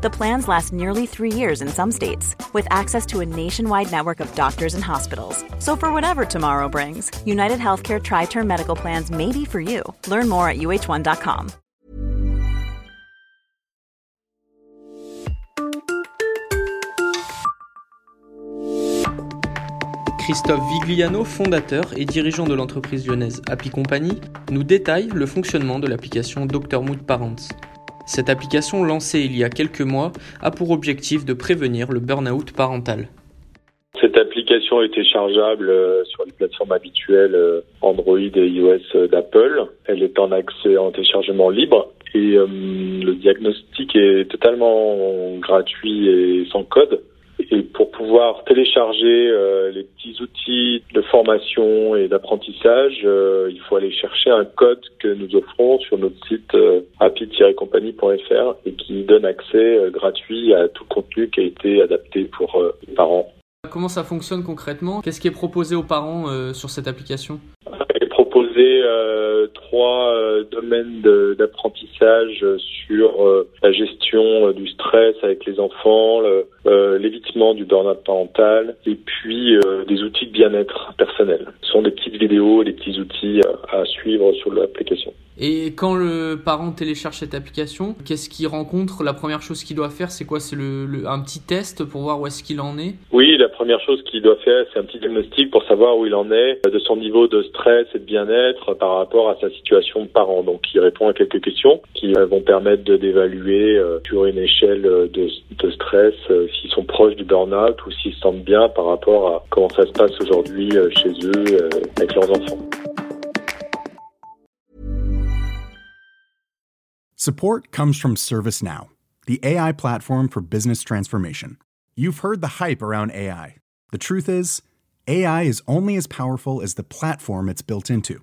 The plans last nearly three years in some states, with access to a nationwide network of doctors and hospitals. So, for whatever tomorrow brings, United Healthcare Tri Term Medical Plans may be for you. Learn more at uh1.com. Christophe Vigliano, fondateur et dirigeant de l'entreprise lyonnaise Happy Company, nous détaille le fonctionnement de l'application Dr Mood Parents. Cette application lancée il y a quelques mois a pour objectif de prévenir le burn-out parental. Cette application est téléchargeable euh, sur les plateformes habituelles euh, Android et iOS euh, d'Apple. Elle est en accès en téléchargement libre et le diagnostic est totalement gratuit et sans code. Pouvoir télécharger euh, les petits outils de formation et d'apprentissage, euh, il faut aller chercher un code que nous offrons sur notre site euh, happy-compagnie.fr et qui donne accès gratuit à tout contenu qui a été adapté pour les parents. Comment ça fonctionne concrètement? Qu'est-ce qui est proposé aux parents sur cette application? Il est proposé trois domaines d'apprentissage sur la gestion du stress avec les enfants, euh, l'évitement du burn-out parental et puis euh, des outils de bien-être personnel. Ce sont des petites vidéos, des petits outils à suivre sur l'application. Et quand le parent télécharge cette application, qu'est-ce qu'il rencontre? La première chose qu'il doit faire, c'est quoi? C'est le, un petit test pour voir où est-ce qu'il en est? Oui, la première chose qu'il doit faire, c'est un petit diagnostic pour savoir où il en est, de son niveau de stress et de bien-être par rapport à sa situation de parent. Donc, il répond à quelques questions qui euh, vont permettre d'évaluer sur une échelle de, de stress s'ils sont proches du burn-out ou s'ils se sentent bien par rapport à comment ça se passe aujourd'hui euh, chez eux euh, avec leurs enfants. Support comes from ServiceNow, the AI platform for business transformation. You've heard the hype around AI. The truth is, AI is only as powerful as the platform it's built into.